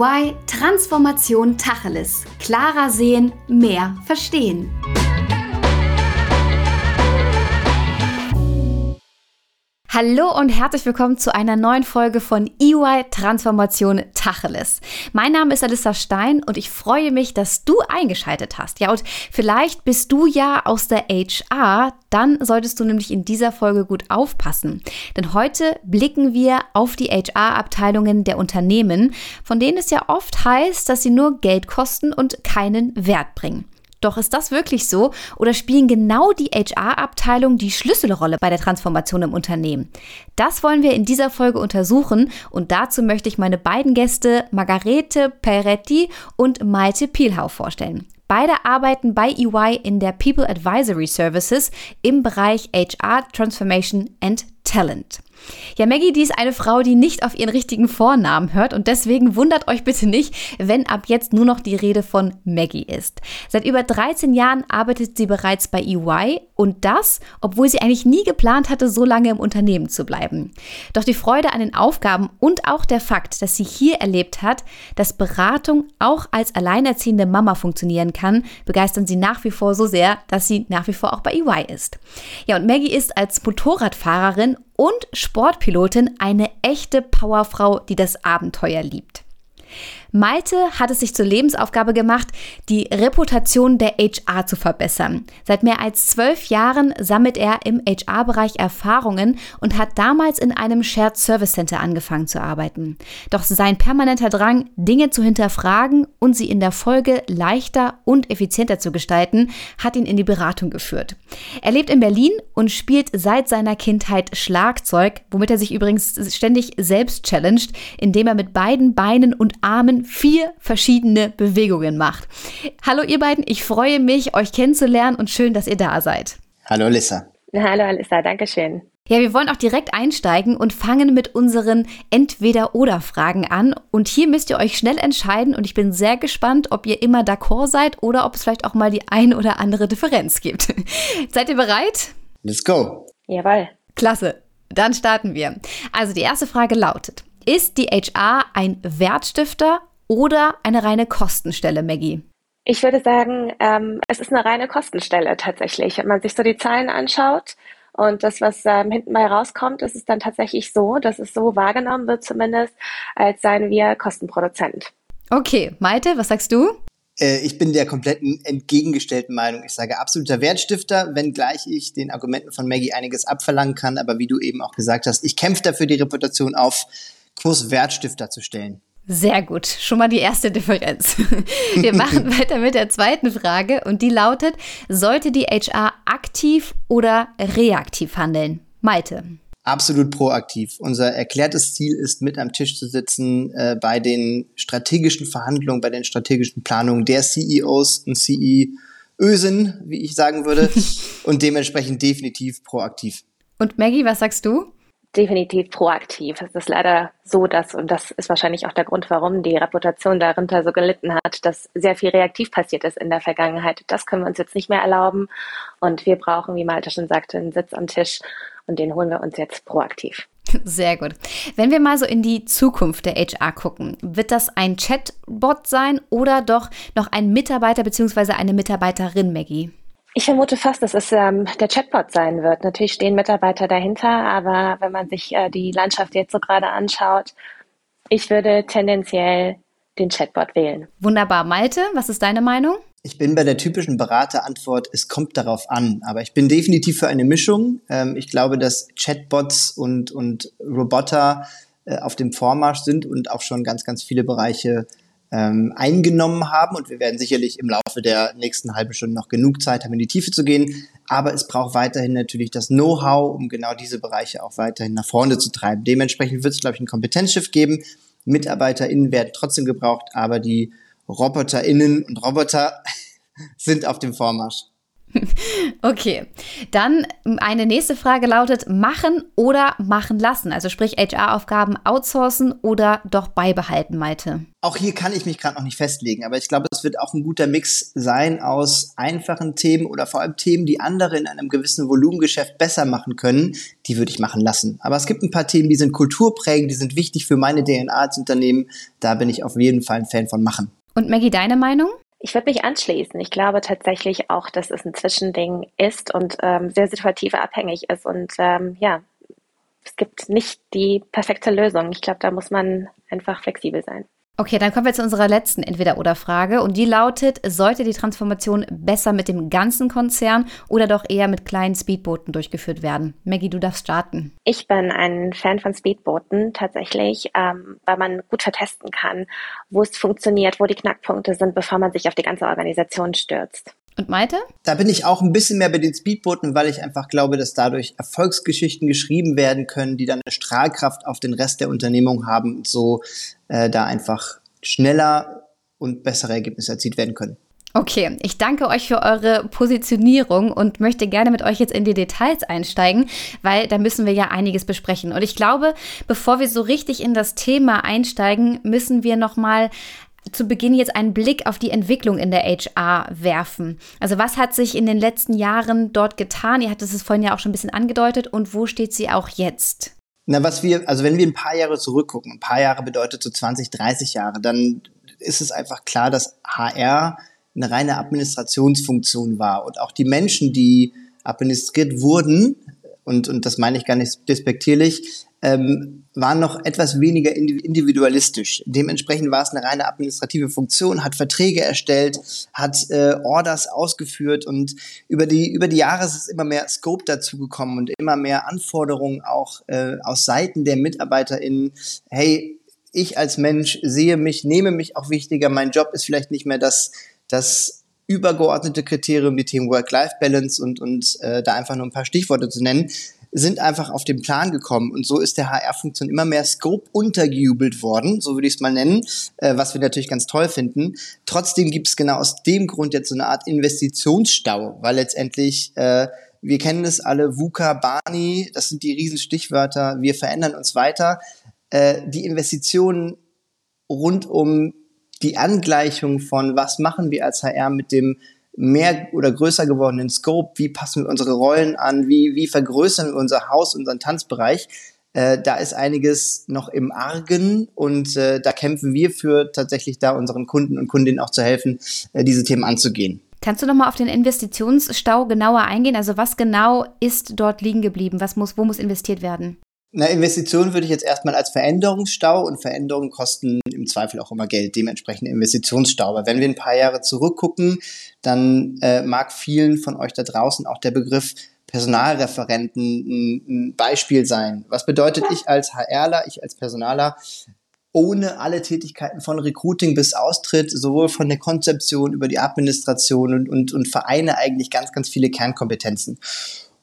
EY Transformation Tacheles. Klarer sehen, mehr verstehen. Hallo und herzlich willkommen zu einer neuen Folge von EY Transformation Tacheles. Mein Name ist Alissa Stein und ich freue mich, dass du eingeschaltet hast. Ja, und vielleicht bist du ja aus der HR, dann solltest du nämlich in dieser Folge gut aufpassen. Denn heute blicken wir auf die HR-Abteilungen der Unternehmen, von denen es ja oft heißt, dass sie nur Geld kosten und keinen Wert bringen. Doch ist das wirklich so oder spielen genau die HR-Abteilungen die Schlüsselrolle bei der Transformation im Unternehmen? Das wollen wir in dieser Folge untersuchen und dazu möchte ich meine beiden Gäste Margarete Peretti und Malte Pielhau vorstellen. Beide arbeiten bei EY in der People Advisory Services im Bereich HR Transformation and Talent. Ja, Maggie, die ist eine Frau, die nicht auf ihren richtigen Vornamen hört und deswegen wundert euch bitte nicht, wenn ab jetzt nur noch die Rede von Maggie ist. Seit über 13 Jahren arbeitet sie bereits bei EY und das, obwohl sie eigentlich nie geplant hatte, so lange im Unternehmen zu bleiben. Doch die Freude an den Aufgaben und auch der Fakt, dass sie hier erlebt hat, dass Beratung auch als alleinerziehende Mama funktionieren kann, begeistern sie nach wie vor so sehr, dass sie nach wie vor auch bei EY ist. Ja, und Maggie ist als Motorradfahrerin und Sportpilotin eine echte Powerfrau, die das Abenteuer liebt. Malte hat es sich zur Lebensaufgabe gemacht, die Reputation der HR zu verbessern. Seit mehr als zwölf Jahren sammelt er im HR-Bereich Erfahrungen und hat damals in einem Shared Service Center angefangen zu arbeiten. Doch sein permanenter Drang, Dinge zu hinterfragen und sie in der Folge leichter und effizienter zu gestalten, hat ihn in die Beratung geführt. Er lebt in Berlin und spielt seit seiner Kindheit Schlagzeug, womit er sich übrigens ständig selbst challenged, indem er mit beiden Beinen und Armen vier verschiedene Bewegungen macht. Hallo ihr beiden, ich freue mich, euch kennenzulernen und schön, dass ihr da seid. Hallo Alissa. Hallo Alissa, danke schön. Ja, wir wollen auch direkt einsteigen und fangen mit unseren Entweder-Oder-Fragen an. Und hier müsst ihr euch schnell entscheiden und ich bin sehr gespannt, ob ihr immer d'accord seid oder ob es vielleicht auch mal die ein oder andere Differenz gibt. seid ihr bereit? Let's go. Jawohl. Klasse. Dann starten wir. Also die erste Frage lautet, ist die HR ein Wertstifter oder eine reine Kostenstelle, Maggie? Ich würde sagen, ähm, es ist eine reine Kostenstelle tatsächlich. Wenn man sich so die Zahlen anschaut und das, was ähm, hinten bei rauskommt, ist es dann tatsächlich so, dass es so wahrgenommen wird zumindest, als seien wir Kostenproduzent. Okay, Malte, was sagst du? Äh, ich bin der kompletten entgegengestellten Meinung. Ich sage absoluter Wertstifter, wenngleich ich den Argumenten von Maggie einiges abverlangen kann. Aber wie du eben auch gesagt hast, ich kämpfe dafür, die Reputation auf Kurs Wertstifter zu stellen. Sehr gut, schon mal die erste Differenz. Wir machen weiter mit der zweiten Frage und die lautet, sollte die HR aktiv oder reaktiv handeln? Malte. Absolut proaktiv. Unser erklärtes Ziel ist, mit am Tisch zu sitzen äh, bei den strategischen Verhandlungen, bei den strategischen Planungen der CEOs und CEOsen, wie ich sagen würde, und dementsprechend definitiv proaktiv. Und Maggie, was sagst du? Definitiv proaktiv. Es ist leider so, dass, und das ist wahrscheinlich auch der Grund, warum die Reputation darunter so gelitten hat, dass sehr viel reaktiv passiert ist in der Vergangenheit. Das können wir uns jetzt nicht mehr erlauben. Und wir brauchen, wie Malte schon sagte, einen Sitz am Tisch und den holen wir uns jetzt proaktiv. Sehr gut. Wenn wir mal so in die Zukunft der HR gucken, wird das ein Chatbot sein oder doch noch ein Mitarbeiter bzw. eine Mitarbeiterin, Maggie? Ich vermute fast, dass es ähm, der Chatbot sein wird. Natürlich stehen Mitarbeiter dahinter, aber wenn man sich äh, die Landschaft jetzt so gerade anschaut, ich würde tendenziell den Chatbot wählen. Wunderbar. Malte, was ist deine Meinung? Ich bin bei der typischen Beraterantwort, es kommt darauf an. Aber ich bin definitiv für eine Mischung. Ähm, ich glaube, dass Chatbots und, und Roboter äh, auf dem Vormarsch sind und auch schon ganz, ganz viele Bereiche ähm, eingenommen haben. Und wir werden sicherlich im Laufe der nächsten halben Stunde noch genug Zeit haben, in die Tiefe zu gehen. Aber es braucht weiterhin natürlich das Know-how, um genau diese Bereiche auch weiterhin nach vorne zu treiben. Dementsprechend wird es, glaube ich, ein Kompetenzschiff geben. MitarbeiterInnen werden trotzdem gebraucht, aber die RoboterInnen und Roboter sind auf dem Vormarsch. Okay, dann eine nächste Frage lautet, machen oder machen lassen? Also sprich HR-Aufgaben outsourcen oder doch beibehalten, Malte? Auch hier kann ich mich gerade noch nicht festlegen, aber ich glaube, es wird auch ein guter Mix sein aus einfachen Themen oder vor allem Themen, die andere in einem gewissen Volumengeschäft besser machen können, die würde ich machen lassen. Aber es gibt ein paar Themen, die sind kulturprägend, die sind wichtig für meine DNA als Unternehmen, da bin ich auf jeden Fall ein Fan von machen. Und Maggie, deine Meinung? Ich würde mich anschließen. Ich glaube tatsächlich auch, dass es ein Zwischending ist und ähm, sehr situativ abhängig ist. Und ähm, ja, es gibt nicht die perfekte Lösung. Ich glaube, da muss man einfach flexibel sein. Okay, dann kommen wir zu unserer letzten Entweder-Oder-Frage und die lautet, sollte die Transformation besser mit dem ganzen Konzern oder doch eher mit kleinen Speedbooten durchgeführt werden? Maggie, du darfst starten. Ich bin ein Fan von Speedbooten tatsächlich, ähm, weil man gut vertesten kann, wo es funktioniert, wo die Knackpunkte sind, bevor man sich auf die ganze Organisation stürzt. Und Malte? Da bin ich auch ein bisschen mehr bei den Speedbooten, weil ich einfach glaube, dass dadurch Erfolgsgeschichten geschrieben werden können, die dann eine Strahlkraft auf den Rest der Unternehmung haben und so äh, da einfach schneller und bessere Ergebnisse erzielt werden können. Okay, ich danke euch für eure Positionierung und möchte gerne mit euch jetzt in die Details einsteigen, weil da müssen wir ja einiges besprechen. Und ich glaube, bevor wir so richtig in das Thema einsteigen, müssen wir noch mal zu Beginn jetzt einen Blick auf die Entwicklung in der HR werfen. Also was hat sich in den letzten Jahren dort getan? Ihr hattet es vorhin ja auch schon ein bisschen angedeutet und wo steht sie auch jetzt? Na, was wir, also wenn wir ein paar Jahre zurückgucken, ein paar Jahre bedeutet so 20, 30 Jahre, dann ist es einfach klar, dass HR eine reine Administrationsfunktion war und auch die Menschen, die administriert wurden, und, und das meine ich gar nicht despektierlich, ähm, waren noch etwas weniger individualistisch. Dementsprechend war es eine reine administrative Funktion, hat Verträge erstellt, hat äh, Orders ausgeführt und über die, über die Jahre ist es immer mehr Scope dazugekommen und immer mehr Anforderungen auch äh, aus Seiten der MitarbeiterInnen. Hey, ich als Mensch sehe mich, nehme mich auch wichtiger. Mein Job ist vielleicht nicht mehr das, das übergeordnete Kriterium, die Themen Work-Life-Balance und, und äh, da einfach nur ein paar Stichworte zu nennen sind einfach auf den Plan gekommen und so ist der HR-Funktion immer mehr Scope untergejubelt worden, so würde ich es mal nennen, äh, was wir natürlich ganz toll finden. Trotzdem gibt es genau aus dem Grund jetzt so eine Art Investitionsstau, weil letztendlich äh, wir kennen es alle, VUCA, Barney, das sind die Riesenstichwörter, wir verändern uns weiter. Äh, die Investitionen rund um die Angleichung von was machen wir als HR mit dem mehr oder größer gewordenen Scope, wie passen wir unsere Rollen an, wie, wie vergrößern wir unser Haus, unseren Tanzbereich. Äh, da ist einiges noch im Argen und äh, da kämpfen wir für tatsächlich da unseren Kunden und Kundinnen auch zu helfen, äh, diese Themen anzugehen. Kannst du noch mal auf den Investitionsstau genauer eingehen? Also was genau ist dort liegen geblieben? Was muss, wo muss investiert werden? Na, Investitionen würde ich jetzt erstmal als Veränderungsstau und Veränderungen kosten im Zweifel auch immer Geld, dementsprechend Investitionsstau. Aber wenn wir ein paar Jahre zurückgucken, dann äh, mag vielen von euch da draußen auch der Begriff Personalreferenten ein, ein Beispiel sein. Was bedeutet ich als HRler, ich als Personaler, ohne alle Tätigkeiten von Recruiting bis Austritt, sowohl von der Konzeption über die Administration und, und, und vereine eigentlich ganz, ganz viele Kernkompetenzen.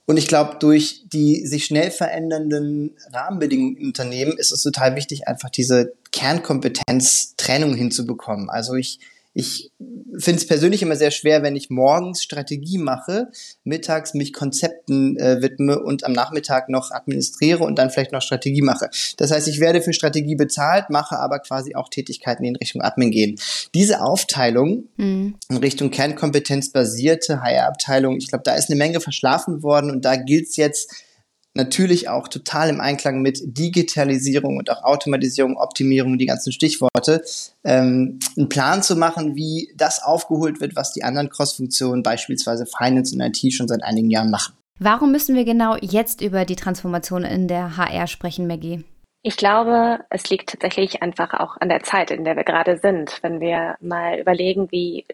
Und ich glaube, durch die sich schnell verändernden Rahmenbedingungen im Unternehmen ist es total wichtig, einfach diese Kernkompetenz-Trennung hinzubekommen. Also ich ich finde es persönlich immer sehr schwer, wenn ich morgens Strategie mache, mittags mich Konzepten äh, widme und am Nachmittag noch administriere und dann vielleicht noch Strategie mache. Das heißt, ich werde für Strategie bezahlt, mache aber quasi auch Tätigkeiten, die in Richtung Admin gehen. Diese Aufteilung mhm. in Richtung Kernkompetenzbasierte HR-Abteilung, ich glaube, da ist eine Menge verschlafen worden und da gilt es jetzt, natürlich auch total im Einklang mit Digitalisierung und auch Automatisierung, Optimierung, die ganzen Stichworte, ähm, einen Plan zu machen, wie das aufgeholt wird, was die anderen Cross-Funktionen, beispielsweise Finance und IT, schon seit einigen Jahren machen. Warum müssen wir genau jetzt über die Transformation in der HR sprechen, Maggie? Ich glaube, es liegt tatsächlich einfach auch an der Zeit, in der wir gerade sind. Wenn wir mal überlegen, wie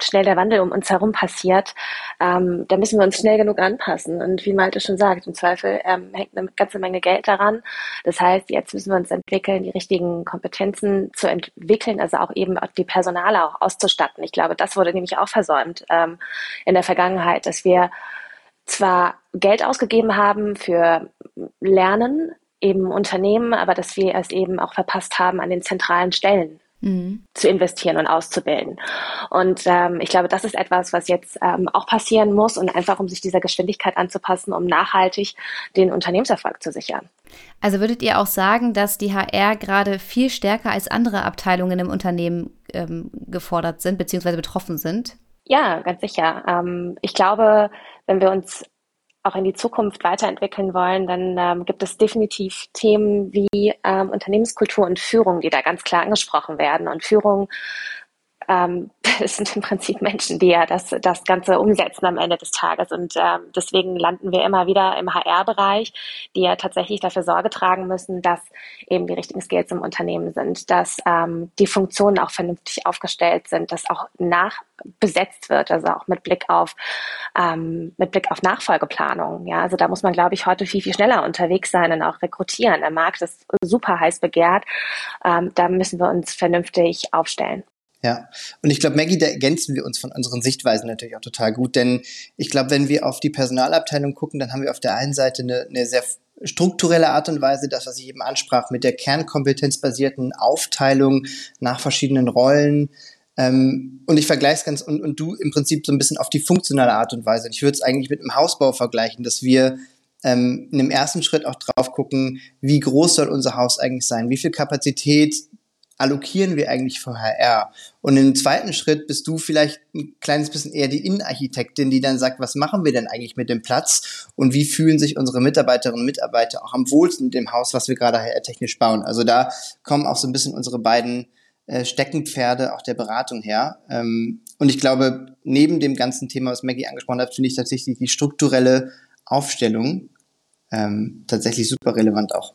schnell der Wandel um uns herum passiert, ähm, da müssen wir uns schnell genug anpassen. Und wie Malte schon sagt, im Zweifel ähm, hängt eine ganze Menge Geld daran. Das heißt, jetzt müssen wir uns entwickeln, die richtigen Kompetenzen zu entwickeln, also auch eben die Personale auch auszustatten. Ich glaube, das wurde nämlich auch versäumt ähm, in der Vergangenheit, dass wir zwar Geld ausgegeben haben für Lernen, eben Unternehmen, aber dass wir es eben auch verpasst haben, an den zentralen Stellen mhm. zu investieren und auszubilden. Und ähm, ich glaube, das ist etwas, was jetzt ähm, auch passieren muss und einfach um sich dieser Geschwindigkeit anzupassen, um nachhaltig den Unternehmenserfolg zu sichern. Also würdet ihr auch sagen, dass die HR gerade viel stärker als andere Abteilungen im Unternehmen ähm, gefordert sind bzw. betroffen sind? Ja, ganz sicher. Ähm, ich glaube, wenn wir uns auch in die Zukunft weiterentwickeln wollen, dann ähm, gibt es definitiv Themen wie ähm, Unternehmenskultur und Führung, die da ganz klar angesprochen werden. Und Führung ähm, es sind im Prinzip Menschen, die ja das, das Ganze umsetzen am Ende des Tages. Und ähm, deswegen landen wir immer wieder im HR-Bereich, die ja tatsächlich dafür Sorge tragen müssen, dass eben die richtigen Skills im Unternehmen sind, dass ähm, die Funktionen auch vernünftig aufgestellt sind, dass auch nachbesetzt wird, also auch mit Blick auf ähm, mit Blick auf Nachfolgeplanung. Ja, also da muss man, glaube ich, heute viel viel schneller unterwegs sein und auch rekrutieren. Der Markt ist super heiß begehrt. Ähm, da müssen wir uns vernünftig aufstellen. Ja, und ich glaube, Maggie, da ergänzen wir uns von unseren Sichtweisen natürlich auch total gut, denn ich glaube, wenn wir auf die Personalabteilung gucken, dann haben wir auf der einen Seite eine, eine sehr strukturelle Art und Weise, das, was ich eben ansprach, mit der kernkompetenzbasierten Aufteilung nach verschiedenen Rollen. Ähm, und ich vergleiche es ganz, und, und du im Prinzip so ein bisschen auf die funktionale Art und Weise. Ich würde es eigentlich mit einem Hausbau vergleichen, dass wir ähm, in dem ersten Schritt auch drauf gucken, wie groß soll unser Haus eigentlich sein, wie viel Kapazität allokieren wir eigentlich für HR? Und im zweiten Schritt bist du vielleicht ein kleines bisschen eher die Innenarchitektin, die dann sagt, was machen wir denn eigentlich mit dem Platz und wie fühlen sich unsere Mitarbeiterinnen und Mitarbeiter auch am wohlsten in dem Haus, was wir gerade HR-technisch bauen. Also da kommen auch so ein bisschen unsere beiden äh, Steckenpferde auch der Beratung her. Ähm, und ich glaube, neben dem ganzen Thema, was Maggie angesprochen hat, finde ich tatsächlich die strukturelle Aufstellung ähm, tatsächlich super relevant auch.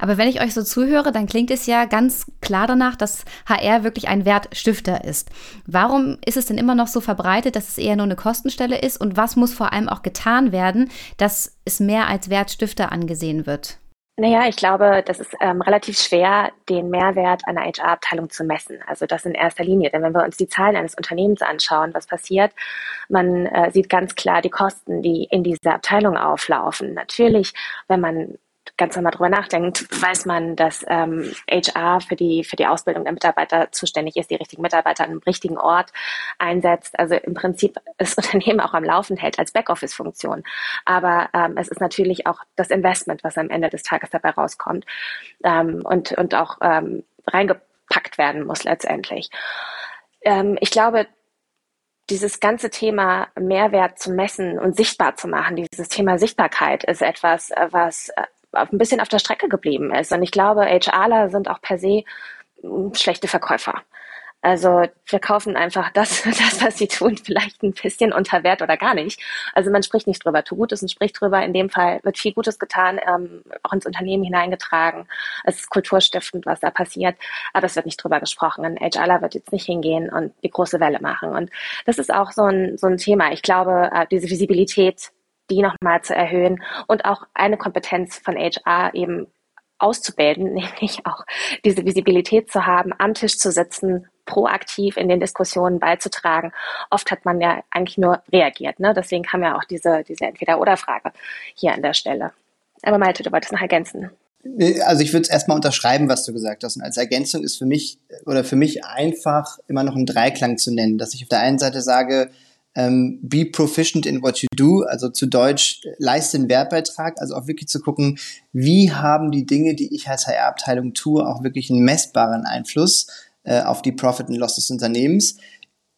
Aber wenn ich euch so zuhöre, dann klingt es ja ganz klar danach, dass HR wirklich ein Wertstifter ist. Warum ist es denn immer noch so verbreitet, dass es eher nur eine Kostenstelle ist? Und was muss vor allem auch getan werden, dass es mehr als Wertstifter angesehen wird? Naja, ich glaube, das ist ähm, relativ schwer, den Mehrwert einer HR-Abteilung zu messen. Also das in erster Linie. Denn wenn wir uns die Zahlen eines Unternehmens anschauen, was passiert, man äh, sieht ganz klar die Kosten, die in dieser Abteilung auflaufen. Natürlich, wenn man ganz normal drüber nachdenkt, weiß man, dass ähm, HR für die, für die Ausbildung der Mitarbeiter zuständig ist, die richtigen Mitarbeiter an dem richtigen Ort einsetzt. Also im Prinzip das Unternehmen auch am Laufen hält als Backoffice-Funktion. Aber ähm, es ist natürlich auch das Investment, was am Ende des Tages dabei rauskommt ähm, und, und auch ähm, reingepackt werden muss letztendlich. Ähm, ich glaube, dieses ganze Thema Mehrwert zu messen und sichtbar zu machen, dieses Thema Sichtbarkeit ist etwas, was äh, ein bisschen auf der Strecke geblieben ist. Und ich glaube, HRler sind auch per se hm, schlechte Verkäufer. Also wir kaufen einfach das, das, was sie tun, vielleicht ein bisschen unter Wert oder gar nicht. Also man spricht nicht drüber. Tu Gutes und spricht drüber. In dem Fall wird viel Gutes getan, ähm, auch ins Unternehmen hineingetragen. Es ist kulturstiftend, was da passiert, aber es wird nicht drüber gesprochen. Ein HRler wird jetzt nicht hingehen und die große Welle machen. Und das ist auch so ein, so ein Thema. Ich glaube, äh, diese Visibilität die nochmal zu erhöhen und auch eine Kompetenz von HR eben auszubilden, nämlich auch diese Visibilität zu haben, am Tisch zu sitzen, proaktiv in den Diskussionen beizutragen. Oft hat man ja eigentlich nur reagiert. Ne? Deswegen kam ja auch diese, diese Entweder-Oder-Frage hier an der Stelle. Aber Malte, du wolltest noch ergänzen. Also ich würde es erstmal unterschreiben, was du gesagt hast. Und als Ergänzung ist für mich oder für mich einfach immer noch ein Dreiklang zu nennen, dass ich auf der einen Seite sage, ähm, be proficient in what you do, also zu Deutsch leiste den Wertbeitrag, also auch wirklich zu gucken, wie haben die Dinge, die ich als HR-Abteilung tue, auch wirklich einen messbaren Einfluss äh, auf die Profit and Loss des Unternehmens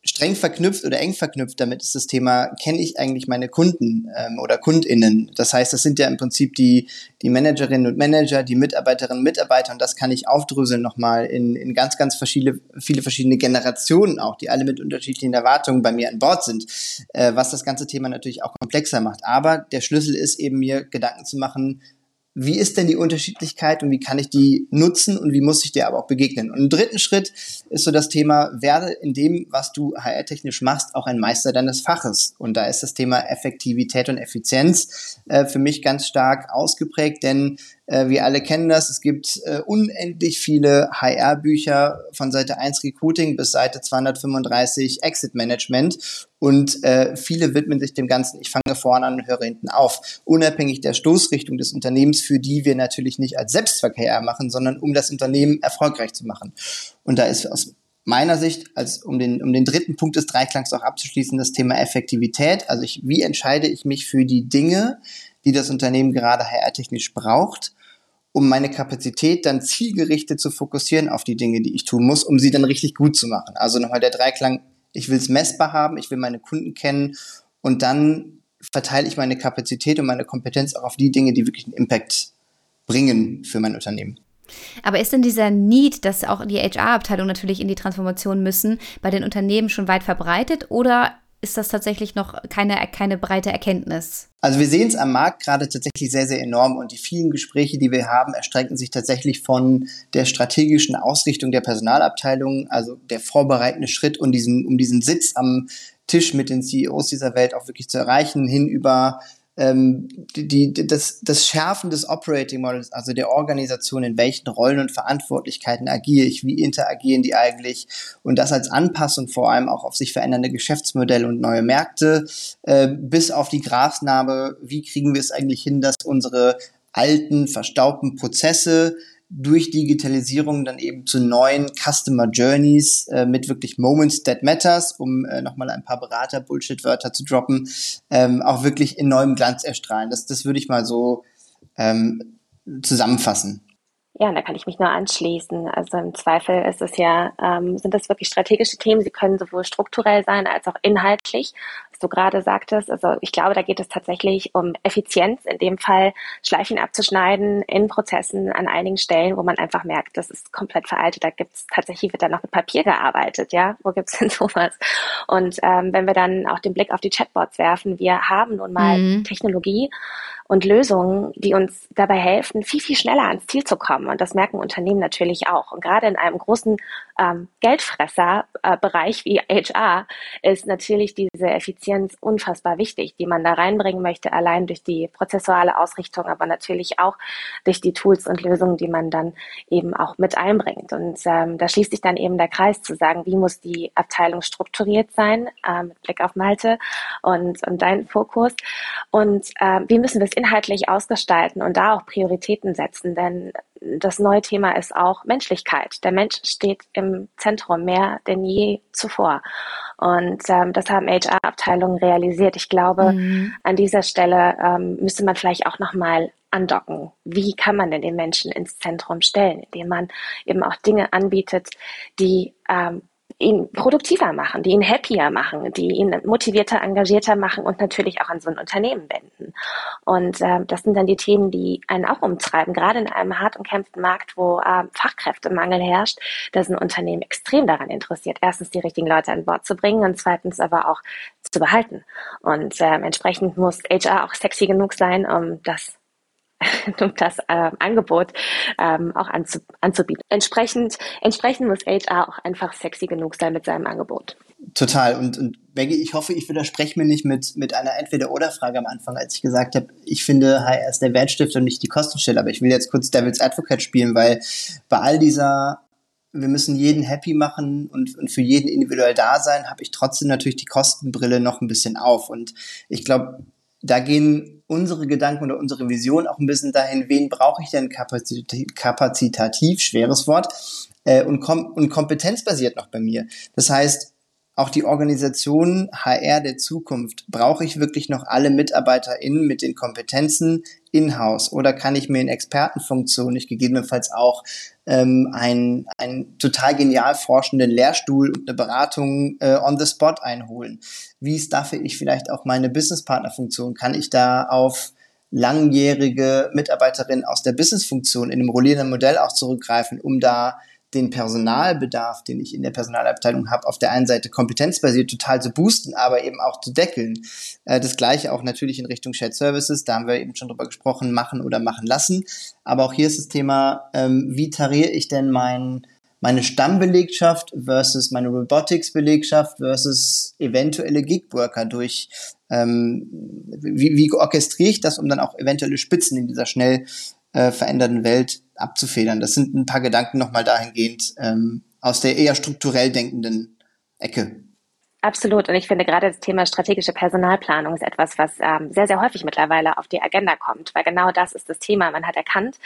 streng verknüpft oder eng verknüpft damit ist das Thema, kenne ich eigentlich meine Kunden ähm, oder KundInnen? Das heißt, das sind ja im Prinzip die, die Managerinnen und Manager, die Mitarbeiterinnen und Mitarbeiter und das kann ich aufdröseln nochmal in, in ganz, ganz verschiedene, viele verschiedene Generationen auch, die alle mit unterschiedlichen Erwartungen bei mir an Bord sind, äh, was das ganze Thema natürlich auch komplexer macht. Aber der Schlüssel ist eben mir Gedanken zu machen, wie ist denn die Unterschiedlichkeit und wie kann ich die nutzen und wie muss ich dir aber auch begegnen? Und im dritten Schritt ist so das Thema, werde in dem, was du HR-technisch machst, auch ein Meister deines Faches. Und da ist das Thema Effektivität und Effizienz äh, für mich ganz stark ausgeprägt, denn äh, wir alle kennen das. Es gibt äh, unendlich viele HR-Bücher von Seite 1 Recruiting bis Seite 235 Exit Management. Und äh, viele widmen sich dem Ganzen, ich fange vorne an und höre hinten auf, unabhängig der Stoßrichtung des Unternehmens, für die wir natürlich nicht als Selbstverkehr machen, sondern um das Unternehmen erfolgreich zu machen. Und da ist aus meiner Sicht, als um den, um den dritten Punkt des Dreiklangs auch abzuschließen, das Thema Effektivität. Also ich, wie entscheide ich mich für die Dinge, die das Unternehmen gerade HR-technisch braucht, um meine Kapazität dann zielgerichtet zu fokussieren auf die Dinge, die ich tun muss, um sie dann richtig gut zu machen. Also nochmal der Dreiklang, ich will es messbar haben, ich will meine Kunden kennen und dann verteile ich meine Kapazität und meine Kompetenz auch auf die Dinge, die wirklich einen Impact bringen für mein Unternehmen. Aber ist denn dieser Need, dass auch die HR-Abteilung natürlich in die Transformation müssen, bei den Unternehmen schon weit verbreitet oder ist das tatsächlich noch keine, keine breite Erkenntnis? Also wir sehen es am Markt gerade tatsächlich sehr, sehr enorm und die vielen Gespräche, die wir haben, erstrecken sich tatsächlich von der strategischen Ausrichtung der Personalabteilung, also der vorbereitende Schritt, um diesen, um diesen Sitz am Tisch mit den CEOs dieser Welt auch wirklich zu erreichen, hin über ähm, die, die, das, das Schärfen des Operating Models, also der Organisation, in welchen Rollen und Verantwortlichkeiten agiere ich, wie interagieren die eigentlich? Und das als Anpassung vor allem auch auf sich verändernde Geschäftsmodelle und neue Märkte, äh, bis auf die Grasnarbe, wie kriegen wir es eigentlich hin, dass unsere alten, verstaubten Prozesse durch Digitalisierung dann eben zu neuen Customer Journeys äh, mit wirklich Moments that matters, um äh, nochmal ein paar Berater-Bullshit-Wörter zu droppen, ähm, auch wirklich in neuem Glanz erstrahlen. Das, das würde ich mal so ähm, zusammenfassen. Ja, da kann ich mich nur anschließen. Also im Zweifel ist es ja, ähm, sind das wirklich strategische Themen. Sie können sowohl strukturell sein als auch inhaltlich was du gerade sagtest. Also ich glaube, da geht es tatsächlich um Effizienz, in dem Fall Schleifen abzuschneiden in Prozessen an einigen Stellen, wo man einfach merkt, das ist komplett veraltet. Da gibt es tatsächlich, wird da noch mit Papier gearbeitet, ja. Wo gibt es denn sowas? Und ähm, wenn wir dann auch den Blick auf die Chatbots werfen, wir haben nun mal mhm. Technologie und Lösungen, die uns dabei helfen, viel, viel schneller ans Ziel zu kommen. Und das merken Unternehmen natürlich auch. Und gerade in einem großen ähm, Geldfresser-Bereich wie HR ist natürlich diese Effizienz unfassbar wichtig, die man da reinbringen möchte, allein durch die prozessuale Ausrichtung, aber natürlich auch durch die Tools und Lösungen, die man dann eben auch mit einbringt. Und ähm, da schließt sich dann eben der Kreis zu sagen, wie muss die Abteilung strukturiert sein, äh, mit Blick auf Malte und, und deinen Fokus. Und äh, wie müssen wir es inhaltlich ausgestalten und da auch Prioritäten setzen, denn das neue Thema ist auch Menschlichkeit. Der Mensch steht im Zentrum mehr denn je zuvor. Und ähm, das haben HR-Abteilungen realisiert. Ich glaube, mhm. an dieser Stelle ähm, müsste man vielleicht auch nochmal andocken. Wie kann man denn den Menschen ins Zentrum stellen, indem man eben auch Dinge anbietet, die ähm, ihn produktiver machen, die ihn happier machen, die ihn motivierter, engagierter machen und natürlich auch an so ein Unternehmen wenden. Und äh, das sind dann die Themen, die einen auch umtreiben. Gerade in einem hart umkämpften Markt, wo äh, Fachkräftemangel herrscht, da sind Unternehmen extrem daran interessiert, erstens die richtigen Leute an Bord zu bringen und zweitens aber auch zu behalten. Und äh, entsprechend muss HR auch sexy genug sein, um das um das äh, Angebot ähm, auch anzu anzubieten. Entsprechend, entsprechend muss HR auch einfach sexy genug sein mit seinem Angebot. Total. Und, und Maggie, ich hoffe, ich widerspreche mir nicht mit, mit einer Entweder-Oder-Frage am Anfang, als ich gesagt habe, ich finde, HR ist der Wertstifter und nicht die Kostenstelle. Aber ich will jetzt kurz Devil's Advocate spielen, weil bei all dieser wir müssen jeden happy machen und, und für jeden individuell da sein, habe ich trotzdem natürlich die Kostenbrille noch ein bisschen auf. Und ich glaube, da gehen unsere Gedanken oder unsere Vision auch ein bisschen dahin, wen brauche ich denn kapazitativ, kapazitativ schweres Wort, äh, und, kom und kompetenzbasiert noch bei mir. Das heißt, auch die Organisation HR der Zukunft, brauche ich wirklich noch alle MitarbeiterInnen mit den Kompetenzen in-house oder kann ich mir in Expertenfunktion nicht gegebenenfalls auch ähm, einen, einen total genial forschenden Lehrstuhl und eine Beratung äh, on the spot einholen? Wie staffe ich vielleicht auch meine Businesspartnerfunktion? Kann ich da auf langjährige Mitarbeiterinnen aus der Businessfunktion in einem rollierenden Modell auch zurückgreifen, um da den Personalbedarf, den ich in der Personalabteilung habe, auf der einen Seite kompetenzbasiert total zu boosten, aber eben auch zu deckeln. Äh, das gleiche auch natürlich in Richtung Shared Services, da haben wir eben schon drüber gesprochen, machen oder machen lassen. Aber auch hier ist das Thema, ähm, wie tariere ich denn mein, meine Stammbelegschaft versus meine Robotics-Belegschaft versus eventuelle Gigworker durch ähm, wie, wie orchestriere ich das, um dann auch eventuelle Spitzen in dieser schnell äh, veränderten Welt abzufedern. Das sind ein paar Gedanken nochmal dahingehend ähm, aus der eher strukturell denkenden Ecke. Absolut. Und ich finde gerade das Thema strategische Personalplanung ist etwas, was ähm, sehr, sehr häufig mittlerweile auf die Agenda kommt, weil genau das ist das Thema. Man hat erkannt,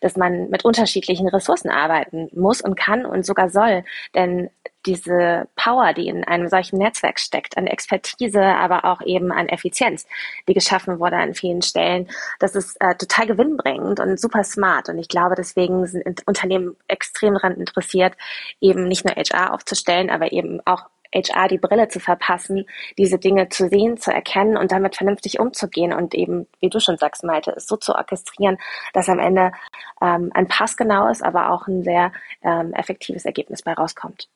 dass man mit unterschiedlichen Ressourcen arbeiten muss und kann und sogar soll. Denn diese Power, die in einem solchen Netzwerk steckt, an Expertise, aber auch eben an Effizienz, die geschaffen wurde an vielen Stellen, das ist äh, total gewinnbringend und super smart. Und ich glaube, deswegen sind Unternehmen extrem daran interessiert, eben nicht nur HR aufzustellen, aber eben auch HR die Brille zu verpassen, diese Dinge zu sehen, zu erkennen und damit vernünftig umzugehen und eben, wie du schon sagst, Malte, es so zu orchestrieren, dass am Ende ähm, ein passgenaues, aber auch ein sehr ähm, effektives Ergebnis bei rauskommt.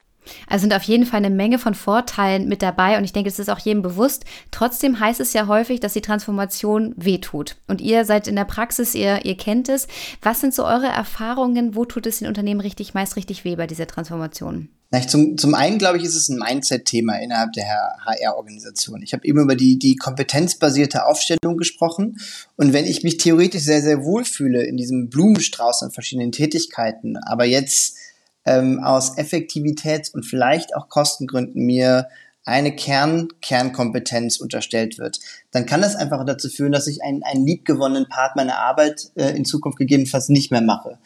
Also sind auf jeden Fall eine Menge von Vorteilen mit dabei und ich denke, es ist auch jedem bewusst. Trotzdem heißt es ja häufig, dass die Transformation wehtut. Und ihr seid in der Praxis, ihr, ihr kennt es. Was sind so eure Erfahrungen? Wo tut es den Unternehmen richtig, meist richtig weh bei dieser Transformation? Na, zum, zum einen, glaube ich, ist es ein Mindset-Thema innerhalb der HR-Organisation. Ich habe eben über die, die kompetenzbasierte Aufstellung gesprochen. Und wenn ich mich theoretisch sehr, sehr wohl fühle in diesem Blumenstrauß an verschiedenen Tätigkeiten, aber jetzt ähm, aus Effektivitäts- und vielleicht auch Kostengründen mir eine Kern Kernkompetenz unterstellt wird, dann kann das einfach dazu führen, dass ich einen, einen liebgewonnenen Part meiner Arbeit äh, in Zukunft gegebenenfalls nicht mehr mache.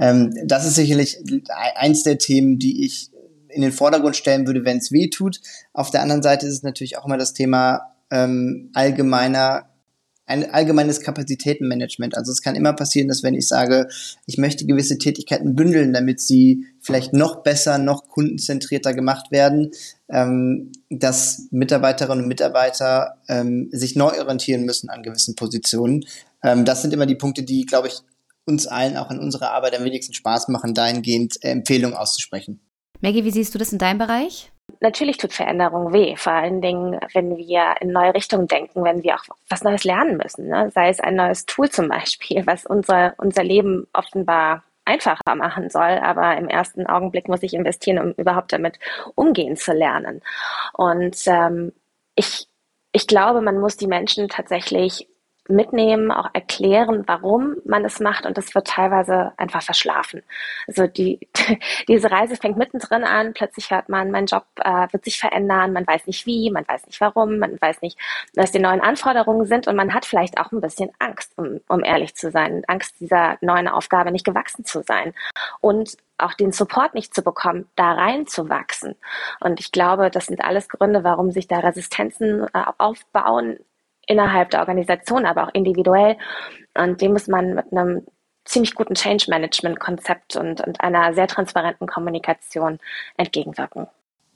Ähm, das ist sicherlich eins der Themen, die ich in den Vordergrund stellen würde, wenn es weh tut. Auf der anderen Seite ist es natürlich auch immer das Thema ähm, allgemeiner ein allgemeines Kapazitätenmanagement. Also es kann immer passieren, dass wenn ich sage, ich möchte gewisse Tätigkeiten bündeln, damit sie vielleicht noch besser, noch kundenzentrierter gemacht werden, ähm, dass Mitarbeiterinnen und Mitarbeiter ähm, sich neu orientieren müssen an gewissen Positionen. Ähm, das sind immer die Punkte, die, glaube ich, uns allen auch in unserer Arbeit am wenigsten Spaß machen, dahingehend Empfehlungen auszusprechen. Maggie, wie siehst du das in deinem Bereich? Natürlich tut Veränderung weh, vor allen Dingen, wenn wir in neue Richtungen denken, wenn wir auch was Neues lernen müssen. Ne? Sei es ein neues Tool zum Beispiel, was unser, unser Leben offenbar einfacher machen soll, aber im ersten Augenblick muss ich investieren, um überhaupt damit umgehen zu lernen. Und ähm, ich, ich glaube, man muss die Menschen tatsächlich mitnehmen, auch erklären, warum man es macht. Und das wird teilweise einfach verschlafen. Also die, diese Reise fängt mittendrin an, plötzlich hört man, mein Job äh, wird sich verändern, man weiß nicht wie, man weiß nicht warum, man weiß nicht, was die neuen Anforderungen sind. Und man hat vielleicht auch ein bisschen Angst, um, um ehrlich zu sein, Angst dieser neuen Aufgabe nicht gewachsen zu sein. Und auch den Support nicht zu bekommen, da reinzuwachsen. Und ich glaube, das sind alles Gründe, warum sich da Resistenzen äh, aufbauen innerhalb der Organisation, aber auch individuell. Und dem muss man mit einem ziemlich guten Change Management Konzept und, und einer sehr transparenten Kommunikation entgegenwirken.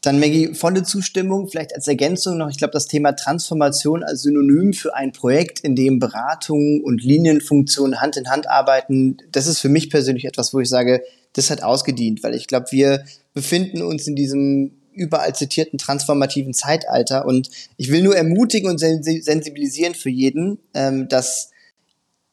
Dann Maggie, volle Zustimmung, vielleicht als Ergänzung noch, ich glaube, das Thema Transformation als Synonym für ein Projekt, in dem Beratung und Linienfunktionen Hand in Hand arbeiten, das ist für mich persönlich etwas, wo ich sage, das hat ausgedient, weil ich glaube, wir befinden uns in diesem überall zitierten transformativen Zeitalter. Und ich will nur ermutigen und sensibilisieren für jeden, ähm, dass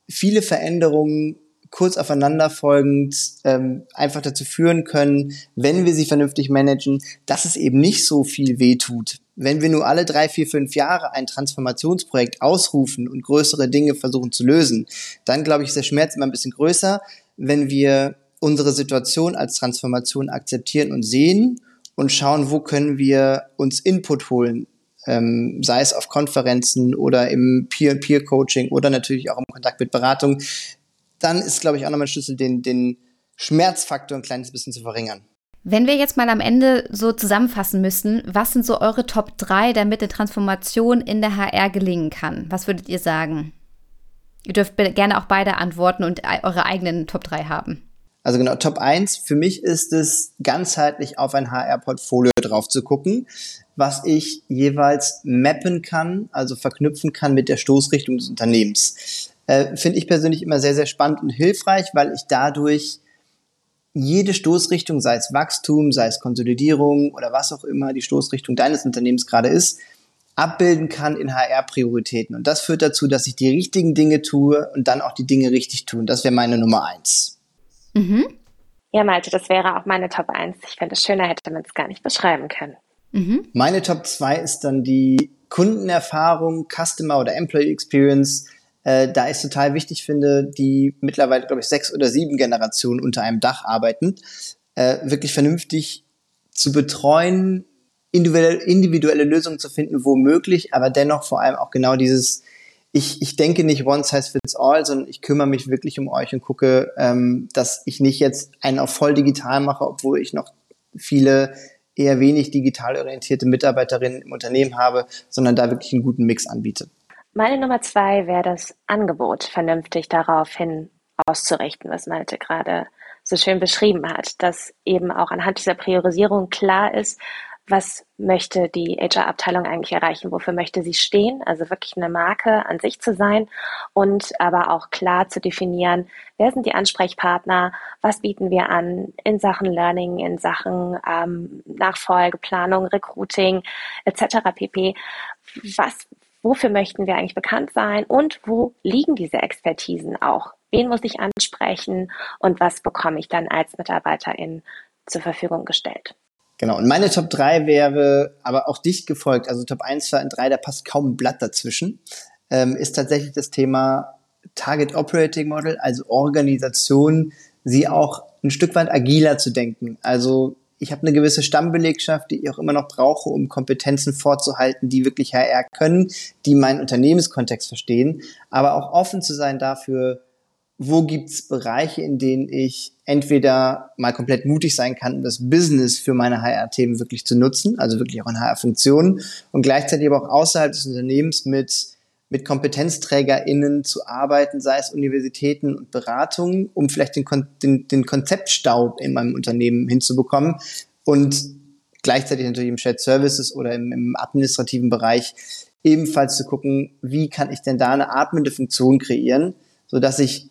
viele Veränderungen kurz aufeinanderfolgend ähm, einfach dazu führen können, wenn wir sie vernünftig managen, dass es eben nicht so viel wehtut. Wenn wir nur alle drei, vier, fünf Jahre ein Transformationsprojekt ausrufen und größere Dinge versuchen zu lösen, dann glaube ich, ist der Schmerz immer ein bisschen größer. Wenn wir unsere Situation als Transformation akzeptieren und sehen und schauen, wo können wir uns Input holen, ähm, sei es auf Konferenzen oder im Peer-Peer-Coaching oder natürlich auch im Kontakt mit Beratung, dann ist, glaube ich, auch nochmal ein Schlüssel, den, den Schmerzfaktor ein kleines bisschen zu verringern. Wenn wir jetzt mal am Ende so zusammenfassen müssten, was sind so eure Top 3, damit eine Transformation in der HR gelingen kann? Was würdet ihr sagen? Ihr dürft gerne auch beide antworten und eure eigenen Top 3 haben. Also genau, Top 1 für mich ist es, ganzheitlich auf ein HR-Portfolio drauf zu gucken, was ich jeweils mappen kann, also verknüpfen kann mit der Stoßrichtung des Unternehmens. Äh, Finde ich persönlich immer sehr, sehr spannend und hilfreich, weil ich dadurch jede Stoßrichtung, sei es Wachstum, sei es Konsolidierung oder was auch immer die Stoßrichtung deines Unternehmens gerade ist, abbilden kann in HR-Prioritäten. Und das führt dazu, dass ich die richtigen Dinge tue und dann auch die Dinge richtig tun. Das wäre meine Nummer eins. Mhm. Ja, Malte, das wäre auch meine Top 1. Ich finde, es schöner hätte man es gar nicht beschreiben können. Mhm. Meine Top 2 ist dann die Kundenerfahrung, Customer oder Employee Experience. Äh, da ich total wichtig finde, die mittlerweile, glaube ich, sechs oder sieben Generationen unter einem Dach arbeiten, äh, wirklich vernünftig zu betreuen, individuelle, individuelle Lösungen zu finden, wo möglich, aber dennoch vor allem auch genau dieses, ich, ich denke nicht one size fits all, sondern ich kümmere mich wirklich um euch und gucke, ähm, dass ich nicht jetzt einen auf voll digital mache, obwohl ich noch viele eher wenig digital orientierte Mitarbeiterinnen im Unternehmen habe, sondern da wirklich einen guten Mix anbiete. Meine Nummer zwei wäre das Angebot vernünftig daraufhin auszurichten, was Malte gerade so schön beschrieben hat, dass eben auch anhand dieser Priorisierung klar ist, was möchte die HR-Abteilung eigentlich erreichen, wofür möchte sie stehen, also wirklich eine Marke an sich zu sein und aber auch klar zu definieren, wer sind die Ansprechpartner, was bieten wir an in Sachen Learning, in Sachen ähm, Nachfolge, Planung, Recruiting etc. pp. Was, wofür möchten wir eigentlich bekannt sein und wo liegen diese Expertisen auch? Wen muss ich ansprechen und was bekomme ich dann als Mitarbeiterin zur Verfügung gestellt? Genau, und meine Top 3 wäre aber auch dicht gefolgt, also Top 1, 2 und 3, da passt kaum ein Blatt dazwischen, ähm, ist tatsächlich das Thema Target Operating Model, also Organisation, sie auch ein Stück weit agiler zu denken. Also ich habe eine gewisse Stammbelegschaft, die ich auch immer noch brauche, um Kompetenzen vorzuhalten, die wirklich HR können, die meinen Unternehmenskontext verstehen, aber auch offen zu sein dafür, wo gibt's Bereiche, in denen ich entweder mal komplett mutig sein kann, das Business für meine HR-Themen wirklich zu nutzen, also wirklich auch in HR-Funktionen und gleichzeitig aber auch außerhalb des Unternehmens mit, mit KompetenzträgerInnen zu arbeiten, sei es Universitäten und Beratungen, um vielleicht den, den, den Konzeptstau in meinem Unternehmen hinzubekommen und gleichzeitig natürlich im Shared Services oder im, im administrativen Bereich ebenfalls zu gucken, wie kann ich denn da eine atmende Funktion kreieren, so dass ich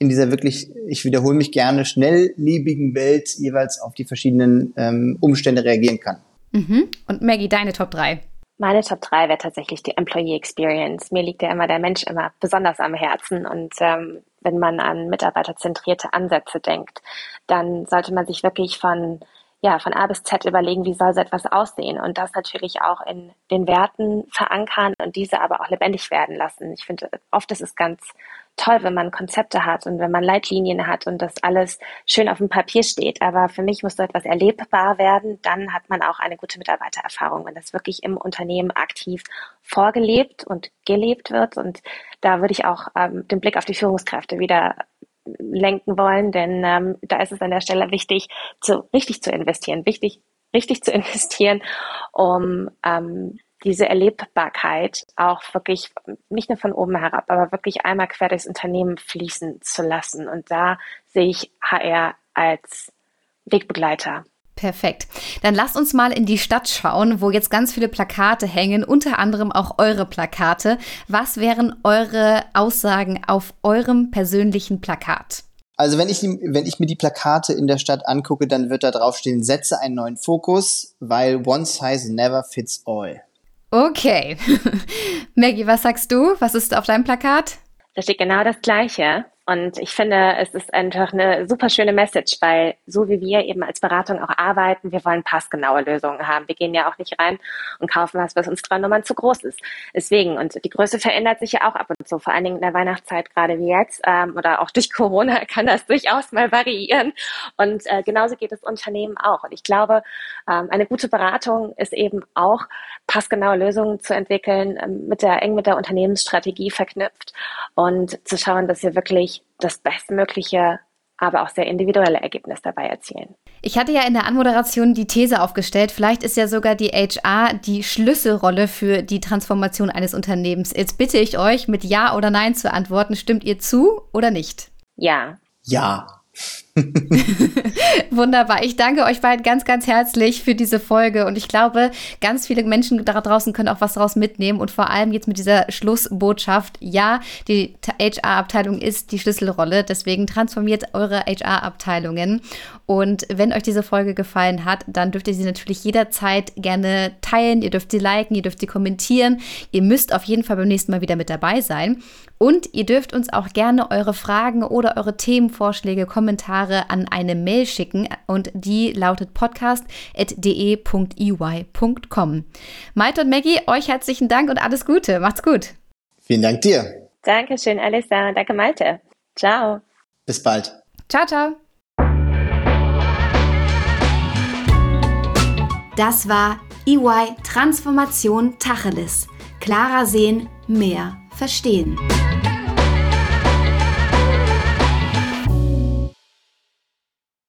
in dieser wirklich, ich wiederhole mich gerne, schnelllebigen Welt jeweils auf die verschiedenen ähm, Umstände reagieren kann. Mhm. Und Maggie, deine Top 3? Meine Top 3 wäre tatsächlich die Employee Experience. Mir liegt ja immer der Mensch immer besonders am Herzen und ähm, wenn man an mitarbeiterzentrierte Ansätze denkt, dann sollte man sich wirklich von ja, von A bis Z überlegen, wie soll so etwas aussehen und das natürlich auch in den Werten verankern und diese aber auch lebendig werden lassen. Ich finde, oft ist es ganz toll, wenn man Konzepte hat und wenn man Leitlinien hat und das alles schön auf dem Papier steht. Aber für mich muss so etwas erlebbar werden. Dann hat man auch eine gute Mitarbeitererfahrung, wenn das wirklich im Unternehmen aktiv vorgelebt und gelebt wird. Und da würde ich auch ähm, den Blick auf die Führungskräfte wieder lenken wollen, denn ähm, da ist es an der Stelle wichtig, zu, richtig zu investieren, wichtig, richtig zu investieren, um ähm, diese Erlebbarkeit auch wirklich nicht nur von oben herab, aber wirklich einmal quer durchs Unternehmen fließen zu lassen. Und da sehe ich HR als Wegbegleiter. Perfekt. Dann lasst uns mal in die Stadt schauen, wo jetzt ganz viele Plakate hängen, unter anderem auch eure Plakate. Was wären eure Aussagen auf eurem persönlichen Plakat? Also wenn ich, wenn ich mir die Plakate in der Stadt angucke, dann wird da draufstehen, setze einen neuen Fokus, weil one size never fits all. Okay. Maggie, was sagst du? Was ist auf deinem Plakat? Da steht genau das Gleiche. Und ich finde, es ist einfach eine super schöne Message, weil so wie wir eben als Beratung auch arbeiten, wir wollen passgenaue Lösungen haben. Wir gehen ja auch nicht rein und kaufen was, was uns drei Nummern zu groß ist. Deswegen, und die Größe verändert sich ja auch ab und zu, vor allen Dingen in der Weihnachtszeit, gerade wie jetzt, ähm, oder auch durch Corona kann das durchaus mal variieren. Und äh, genauso geht es Unternehmen auch. Und ich glaube, ähm, eine gute Beratung ist eben auch passgenaue Lösungen zu entwickeln, ähm, mit der eng mit der Unternehmensstrategie verknüpft und zu schauen, dass wir wirklich das bestmögliche, aber auch sehr individuelle Ergebnis dabei erzielen. Ich hatte ja in der Anmoderation die These aufgestellt, vielleicht ist ja sogar die HR die Schlüsselrolle für die Transformation eines Unternehmens. Jetzt bitte ich euch, mit Ja oder Nein zu antworten. Stimmt ihr zu oder nicht? Ja. Ja. Wunderbar. Ich danke euch beiden ganz, ganz herzlich für diese Folge. Und ich glaube, ganz viele Menschen da draußen können auch was daraus mitnehmen. Und vor allem jetzt mit dieser Schlussbotschaft. Ja, die HR-Abteilung ist die Schlüsselrolle. Deswegen transformiert eure HR-Abteilungen. Und wenn euch diese Folge gefallen hat, dann dürft ihr sie natürlich jederzeit gerne teilen. Ihr dürft sie liken, ihr dürft sie kommentieren. Ihr müsst auf jeden Fall beim nächsten Mal wieder mit dabei sein. Und ihr dürft uns auch gerne eure Fragen oder eure Themenvorschläge, Kommentare an eine Mail schicken und die lautet podcast.de.ey.com. Malte und Maggie, euch herzlichen Dank und alles Gute. Macht's gut. Vielen Dank dir. Dankeschön, Alissa. Danke, Malte. Ciao. Bis bald. Ciao, ciao. Das war EY Transformation Tacheles. Klarer sehen, mehr verstehen.